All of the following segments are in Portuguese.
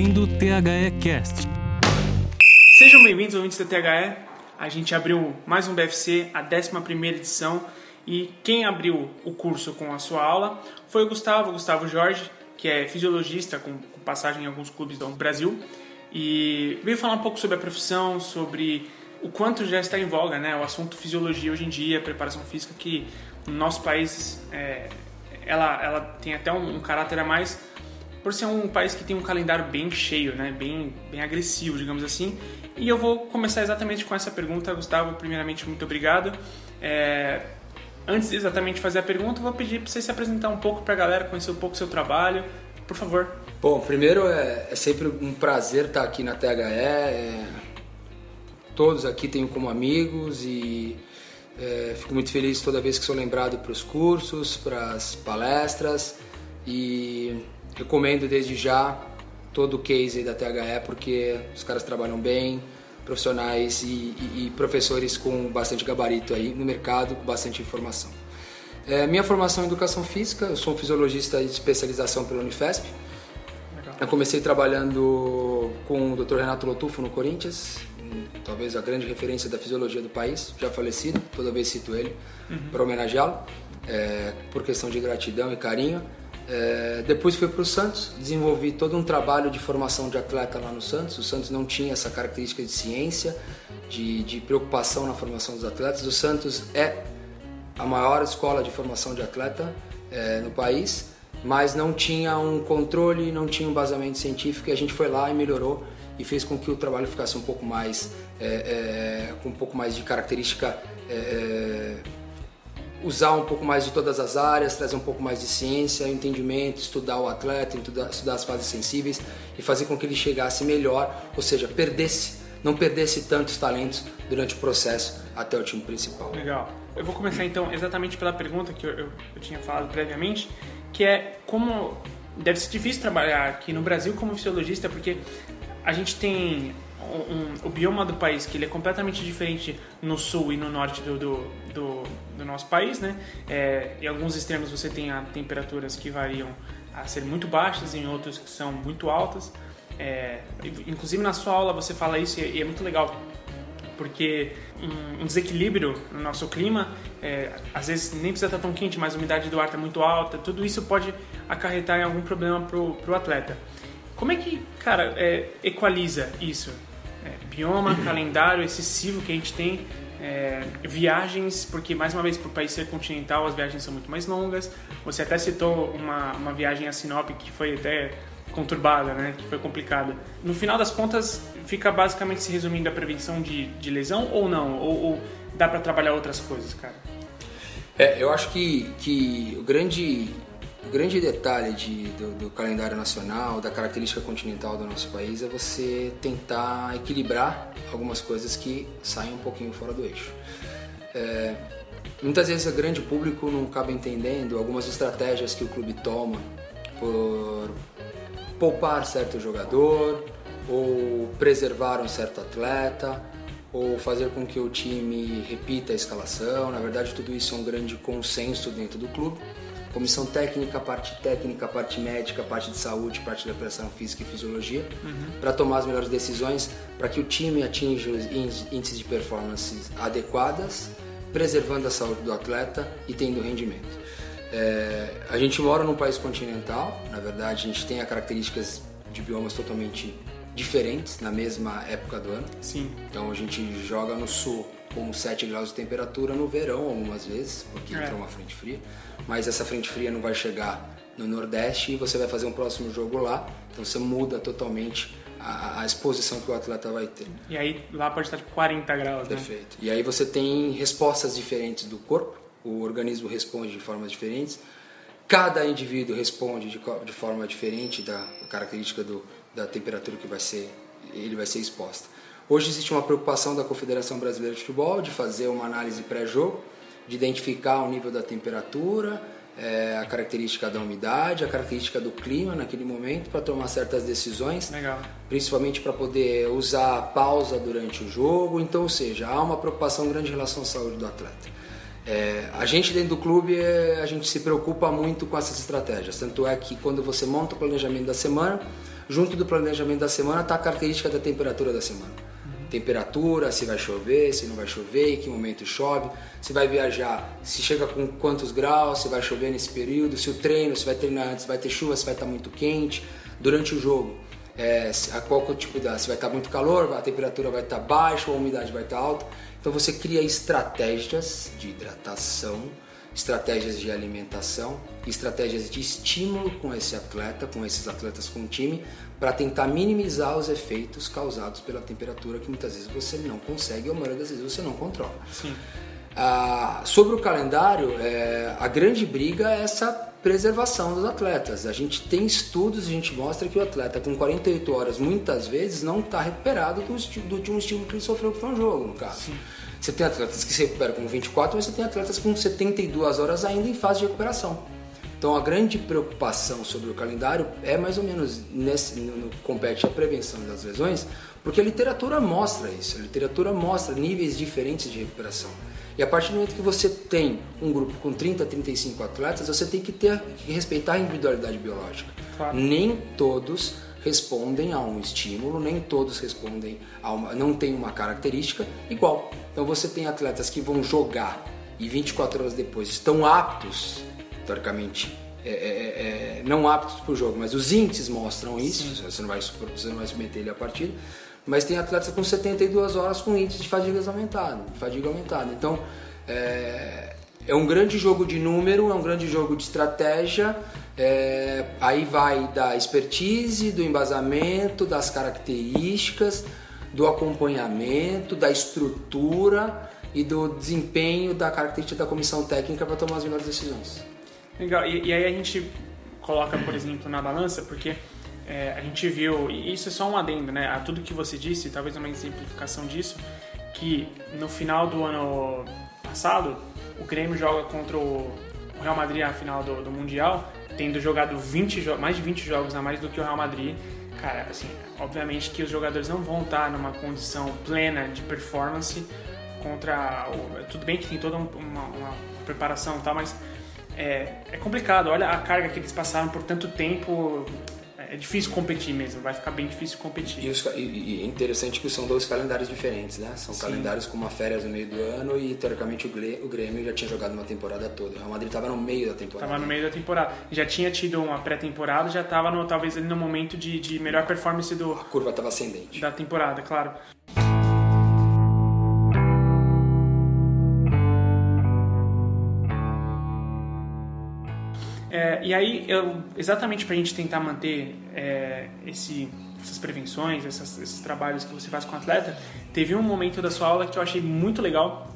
ouvindo o THE Cast. Sejam bem-vindos, ouvintes da THE. A gente abriu mais um BFC, a 11 edição, e quem abriu o curso com a sua aula foi o Gustavo, Gustavo Jorge, que é fisiologista com passagem em alguns clubes do Brasil, e veio falar um pouco sobre a profissão, sobre o quanto já está em voga, né? O assunto fisiologia hoje em dia, preparação física, que no nosso país é, ela, ela tem até um, um, caráter a mais por ser um país que tem um calendário bem cheio, né? Bem, bem agressivo, digamos assim. E eu vou começar exatamente com essa pergunta, Gustavo. Primeiramente, muito obrigado. É, antes de exatamente fazer a pergunta, vou pedir para você se apresentar um pouco para a galera, conhecer um pouco o seu trabalho, por favor. Bom, primeiro é, é sempre um prazer estar aqui na THE. É, todos aqui tenho como amigos e é, fico muito feliz toda vez que sou lembrado para os cursos, para as palestras e recomendo desde já todo o case da THE porque os caras trabalham bem, profissionais e, e, e professores com bastante gabarito aí no mercado, com bastante informação. É, minha formação em educação física, eu sou um fisiologista de especialização pela Unifesp. Legal. Eu comecei trabalhando com o Dr. Renato Lotufo no Corinthians, talvez a grande referência da fisiologia do país, já falecido, toda vez cito ele uhum. para homenageá-lo, é, por questão de gratidão e carinho. É, depois fui para o Santos, desenvolvi todo um trabalho de formação de atleta lá no Santos. O Santos não tinha essa característica de ciência, de, de preocupação na formação dos atletas. O Santos é a maior escola de formação de atleta é, no país, mas não tinha um controle, não tinha um basamento científico e a gente foi lá e melhorou e fez com que o trabalho ficasse um pouco mais é, é, com um pouco mais de característica é, é, usar um pouco mais de todas as áreas, trazer um pouco mais de ciência, entendimento, estudar o atleta, estudar, as fases sensíveis e fazer com que ele chegasse melhor, ou seja, perdesse, não perdesse tantos talentos durante o processo até o time principal. Legal. Eu vou começar então exatamente pela pergunta que eu, eu, eu tinha falado previamente, que é como deve ser difícil trabalhar aqui no Brasil como fisiologista, porque a gente tem um, o bioma do país que ele é completamente diferente no sul e no norte do, do, do, do nosso país, né? É, em alguns extremos você tem temperaturas que variam a ser muito baixas, em outros que são muito altas. É, inclusive na sua aula você fala isso e é muito legal porque um, desequilíbrio no nosso clima, é, às vezes nem precisa estar tão quente, mas a umidade do ar está muito alta, tudo isso pode acarretar em algum problema para o atleta. Como é que, cara, é, equaliza isso? É, bioma, calendário excessivo que a gente tem, é, viagens, porque mais uma vez, para o país ser continental, as viagens são muito mais longas. Você até citou uma, uma viagem a Sinop que foi até conturbada, né? Que foi complicada. No final das contas, fica basicamente se resumindo a prevenção de, de lesão ou não? Ou, ou dá para trabalhar outras coisas, cara? É, eu acho que, que o grande o grande detalhe de, do, do, calendário nacional, da característica continental do nosso país, é você tentar equilibrar algumas coisas que saem um pouquinho fora do eixo. É, muitas vezes o grande público não acaba entendendo algumas estratégias que o clube toma por poupar certo jogador, ou preservar um certo atleta, ou fazer com que o time repita a escalação. Na verdade, tudo isso é um grande consenso dentro do clube comissão técnica, parte técnica, parte médica, parte de saúde, parte da preparação física e fisiologia, uhum. para tomar as melhores decisões, para que o time atinja os índices de performance adequadas, preservando a saúde do atleta e tendo rendimento. É, a gente mora num país continental, na verdade, a gente tem características de biomas totalmente diferentes na mesma época do ano. Sim. Então a gente joga no sul com 7 graus de temperatura no verão algumas vezes, porque é. entra uma frente fria mas essa frente fria não vai chegar no Nordeste e você vai fazer um próximo jogo lá, então você muda totalmente a, a exposição que o atleta vai ter. E aí lá pode estar de 40 graus, né? Perfeito. Né? E aí você tem respostas diferentes do corpo, o organismo responde de formas diferentes, cada indivíduo responde de, de forma diferente da característica do, da temperatura que vai ser, ele vai ser exposta. Hoje existe uma preocupação da Confederação Brasileira de Futebol de fazer uma análise pré-jogo de identificar o nível da temperatura, é, a característica da umidade, a característica do clima naquele momento para tomar certas decisões, Legal. principalmente para poder usar a pausa durante o jogo. Então, ou seja, há uma preocupação grande em relação à saúde do atleta. É, a gente dentro do clube a gente se preocupa muito com essas estratégias. Tanto é que quando você monta o planejamento da semana, junto do planejamento da semana está a característica da temperatura da semana. Uhum. Temperatura, se vai chover, se não vai chover, em que momento chove, se vai viajar, se chega com quantos graus, se vai chover nesse período, se o treino, se vai treinar antes, vai ter chuva, se vai estar muito quente durante o jogo. É, a qual tipo da, se vai estar muito calor, a temperatura vai estar baixa, a umidade vai estar alta. Então você cria estratégias de hidratação, estratégias de alimentação, estratégias de estímulo com esse atleta, com esses atletas com o time, para tentar minimizar os efeitos causados pela temperatura que muitas vezes você não consegue ou maioria das vezes você não controla. Sim. Ah, sobre o calendário, é, a grande briga é essa preservação dos atletas. A gente tem estudos, a gente mostra que o atleta com 48 horas muitas vezes não está recuperado do, do último estímulo que ele sofreu, que foi um jogo, no caso. Sim. Você tem atletas que se recuperam com 24, mas você tem atletas com 72 horas ainda em fase de recuperação. Então a grande preocupação sobre o calendário é mais ou menos nesse no, no compete a prevenção das lesões, porque a literatura mostra isso. A literatura mostra níveis diferentes de recuperação. E a partir do momento que você tem um grupo com 30, 35 atletas, você tem que ter que respeitar a individualidade biológica. Claro. Nem todos respondem a um estímulo, nem todos respondem a uma, não tem uma característica igual. Então você tem atletas que vão jogar e 24 horas depois estão aptos, teoricamente, é, é, é, não aptos para o jogo, mas os índices mostram isso, você não, vai, você não vai submeter ele à partida, mas tem atletas com 72 horas com índice de fadiga aumentado, fadiga aumentada. Então é, é um grande jogo de número, é um grande jogo de estratégia é, aí vai da expertise, do embasamento, das características, do acompanhamento, da estrutura e do desempenho da característica da comissão técnica para tomar as melhores decisões. Legal, e, e, aí a gente coloca, por exemplo, na balança, porque é, a gente viu, e isso é só um adendo, né, a tudo que você disse, talvez uma exemplificação disso, que no final do ano passado, o Grêmio joga contra o Real Madrid na final do, do Mundial tendo jogado 20 mais de 20 jogos a mais do que o Real Madrid, cara, assim, obviamente que os jogadores não vão estar numa condição plena de performance contra o, tudo bem que tem toda uma, uma preparação e tal, mas é, é complicado. Olha a carga que eles passaram por tanto tempo é difícil competir mesmo, vai ficar bem difícil competir. E, os, e, e é interessante que são dois calendários diferentes, né? São Sim. calendários com uma férias no meio do ano e teoricamente o Grêmio já tinha jogado uma temporada toda. O Real Madrid estava no meio da temporada. Estava no meio da temporada. Já tinha tido uma pré-temporada, já estava talvez ali no momento de, de melhor performance do. A curva estava ascendente. Da temporada, claro. É, e aí, eu, exatamente para a gente tentar manter é, esse, essas prevenções, essas, esses trabalhos que você faz com o atleta, teve um momento da sua aula que eu achei muito legal,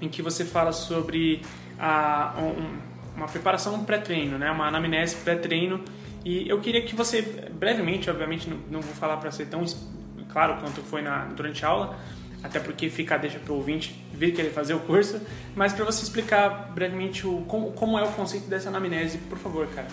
em que você fala sobre a, um, uma preparação pré-treino, né? uma anamnese pré-treino. E eu queria que você, brevemente, obviamente, não, não vou falar para ser tão claro quanto foi na, durante a aula, até porque fica deixa para o ouvinte vir querer fazer o curso, mas para você explicar brevemente o, como, como é o conceito dessa anamnese, por favor, cara.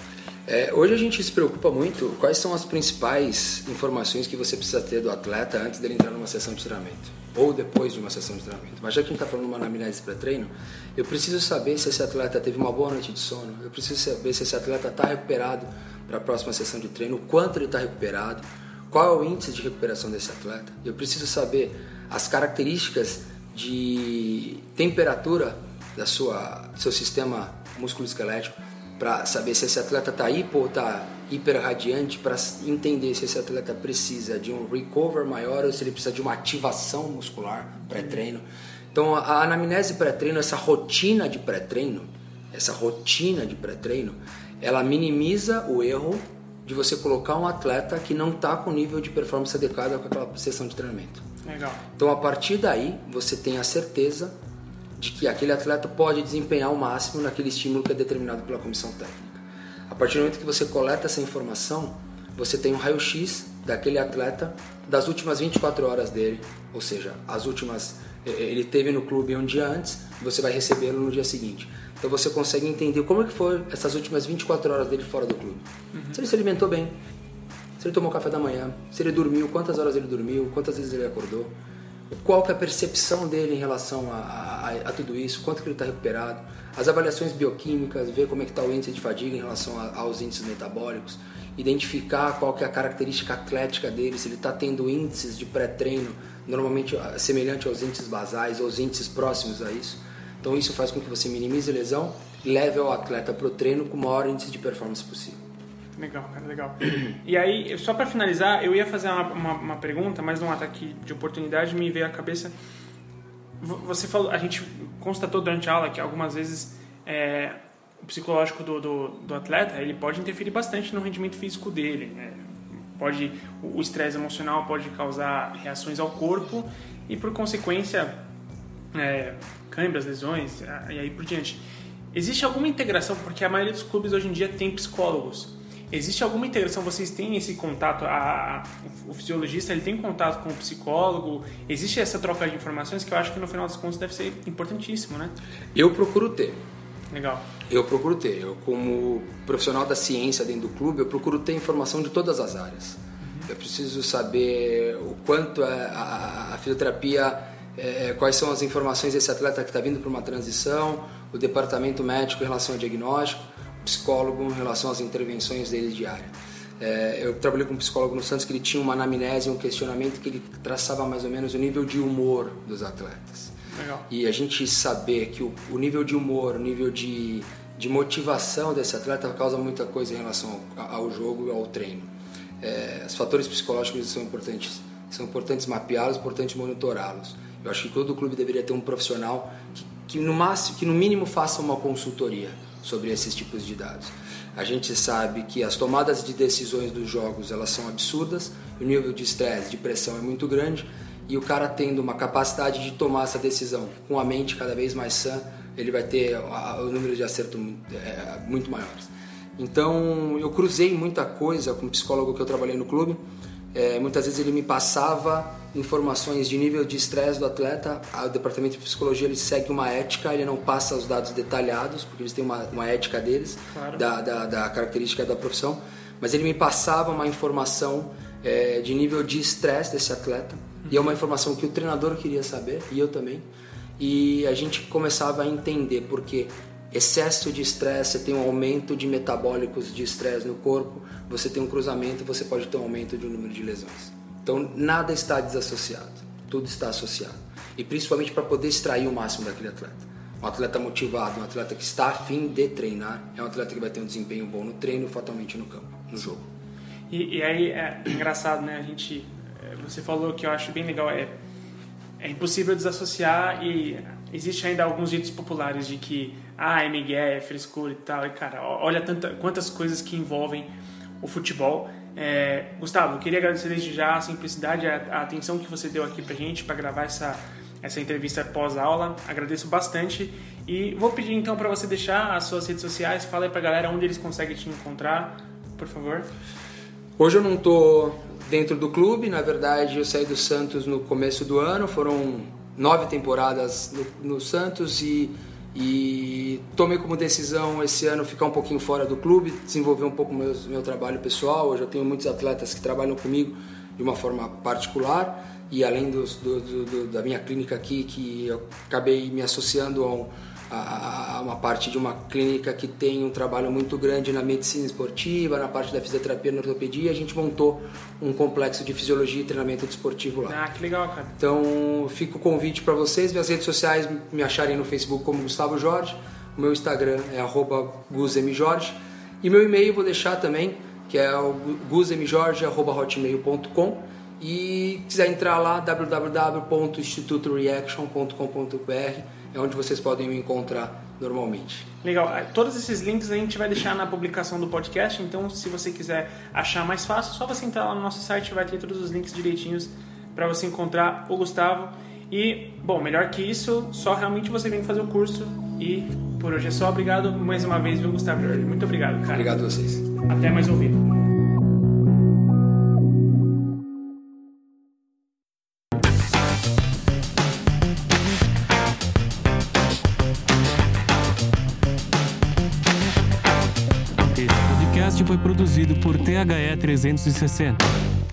É, hoje a gente se preocupa muito quais são as principais informações que você precisa ter do atleta antes dele entrar numa sessão de treinamento ou depois de uma sessão de treinamento. Mas já que a gente está falando de uma anamnese pré-treino, eu preciso saber se esse atleta teve uma boa noite de sono, eu preciso saber se esse atleta está recuperado para a próxima sessão de treino, o quanto ele está recuperado, qual é o índice de recuperação desse atleta. Eu preciso saber as características de temperatura da sua do seu sistema músculo-esquelético para saber se esse atleta está hipo ou está hiperradiante, para entender se esse atleta precisa de um recover maior ou se ele precisa de uma ativação muscular pré-treino. Então, a anamnese pré-treino, essa rotina de pré-treino, essa rotina de pré-treino, ela minimiza o erro de você colocar um atleta que não está com nível de performance adequado com aquela sessão de treinamento. Legal. Então, a partir daí, você tem a certeza de que aquele atleta pode desempenhar o máximo naquele estímulo que é determinado pela comissão técnica. A partir do momento que você coleta essa informação, você tem um raio-x daquele atleta das últimas 24 horas dele, ou seja, as últimas ele teve no clube um dia antes, você vai recebê-lo no dia seguinte. Então você consegue entender como é que foi essas últimas 24 horas dele fora do clube. Uhum. Se ele se alimentou bem, se ele tomou café da manhã, se ele dormiu, quantas horas ele dormiu, quantas vezes ele acordou, qual que é a percepção dele em relação a, a, a tudo isso, quanto que ele está recuperado, as avaliações bioquímicas, ver como é que está o índice de fadiga em relação a, aos índices metabólicos. identificar qual que é a característica atlética dele, se ele está tendo índices de pré-treino, normalmente semelhante aos índices basais ou aos índices próximos a isso. Então isso faz com que você minimize a lesão e leve o atleta para o treino com o maior índice de performance possível. Legal, cara, legal. E aí, só para finalizar, eu ia fazer uma, uma, uma, pergunta, mas num ataque de oportunidade me veio à cabeça. Você falou, a gente constatou durante a aula que algumas vezes é, o psicológico do, do, do, atleta ele pode interferir bastante no rendimento físico dele. Né? Pode, o estresse emocional pode causar reações ao corpo e, por consequência, é, câimbras, lesões e aí por diante. Existe alguma integração, porque a maioria dos clubes hoje em dia tem psicólogos. Existe alguma integração? Vocês têm esse contato? A, a, o fisiologista ele tem contato com o psicólogo? Existe essa troca de informações que eu acho que no final das contas deve ser importantíssimo, né? Eu procuro ter. Legal. Eu procuro ter. Eu, como profissional da ciência dentro do clube, eu procuro ter informação de todas as áreas. Uhum. Eu preciso saber o quanto é a, a fisioterapia, é, quais são as informações desse atleta que está vindo para uma transição, o departamento médico em relação ao diagnóstico psicólogo em relação às intervenções dele diária. É, eu trabalhei com um psicólogo no Santos que ele tinha uma anamnese, um questionamento que ele traçava mais ou menos o nível de humor dos atletas. Legal. E a gente saber que o, o nível de humor, o nível de, de motivação desse atleta causa muita coisa em relação ao, ao jogo e ao treino. É, os fatores psicológicos são importantes, são importantes mapeá-los, importantes monitorá-los. Eu acho que todo clube deveria ter um profissional que, que no máximo, que no mínimo faça uma consultoria sobre esses tipos de dados. A gente sabe que as tomadas de decisões dos jogos elas são absurdas, o nível de estresse, de pressão é muito grande e o cara tendo uma capacidade de tomar essa decisão com a mente cada vez mais sã, ele vai ter o número de acerto é, muito maiores. Então eu cruzei muita coisa com o psicólogo que eu trabalhei no clube é, muitas vezes ele me passava informações de nível de estresse do atleta. O departamento de psicologia ele segue uma ética, ele não passa os dados detalhados, porque eles têm uma, uma ética deles, claro. da, da, da, característica da profissão. Mas ele me passava uma informação é, de nível de estresse desse atleta. Uhum. E é uma informação que o treinador queria saber, e eu também. E a gente começava a entender, porque excesso de estresse, você tem um aumento de metabólicos de estresse no corpo, você tem um cruzamento, você pode ter um aumento de um número de lesões. Então nada está desassociado, tudo está associado. E principalmente para poder extrair o máximo daquele atleta. Um atleta motivado, um atleta que está afim de treinar, é um atleta que vai ter um desempenho bom no treino, fatalmente no campo, no jogo. E, e aí é engraçado, né? A gente, é, você falou que eu acho bem legal é é impossível desassociar e existe ainda alguns ditos populares de que ah, é Miguel, é frescura e tal. E cara, olha tanta, quantas coisas que envolvem o futebol. É, Gustavo, queria agradecer desde já a simplicidade, a, a atenção que você deu aqui pra gente para gravar essa, essa entrevista pós-aula. Agradeço bastante e vou pedir então para você deixar as suas redes sociais. Fala aí pra galera onde eles conseguem te encontrar, por favor. Hoje eu não tô dentro do clube, na verdade eu saí do Santos no começo do ano, foram nove temporadas no, no Santos e e tomei como decisão esse ano ficar um pouquinho fora do clube, desenvolver um pouco meu, meu trabalho pessoal. Hoje eu tenho muitos atletas que trabalham comigo de uma forma particular e além dos, do, do, da minha clínica aqui, que eu acabei me associando a um, a, a uma parte de uma clínica que tem um trabalho muito grande na medicina esportiva, na parte da fisioterapia e ortopedia. A gente montou um complexo de fisiologia e treinamento desportivo lá. Ah, que legal, cara. Então, fica o convite para vocês. Minhas redes sociais me acharem no Facebook como Gustavo Jorge. O meu Instagram é guzemjorge. E meu e-mail vou deixar também, que é o guzemjorge.hotmail.com e quiser entrar lá www.institutoreaction.com.br é onde vocês podem me encontrar normalmente. Legal. Ah, todos esses links a gente vai deixar na publicação do podcast, então se você quiser achar mais fácil, é só você entrar lá no nosso site, vai ter todos os links direitinhos para você encontrar o Gustavo. E, bom, melhor que isso, só realmente você vem fazer o curso. E por hoje é só. Obrigado mais uma vez, viu, Gustavo Jorge? Muito obrigado, cara. Obrigado a vocês. Até mais ouvido. 360.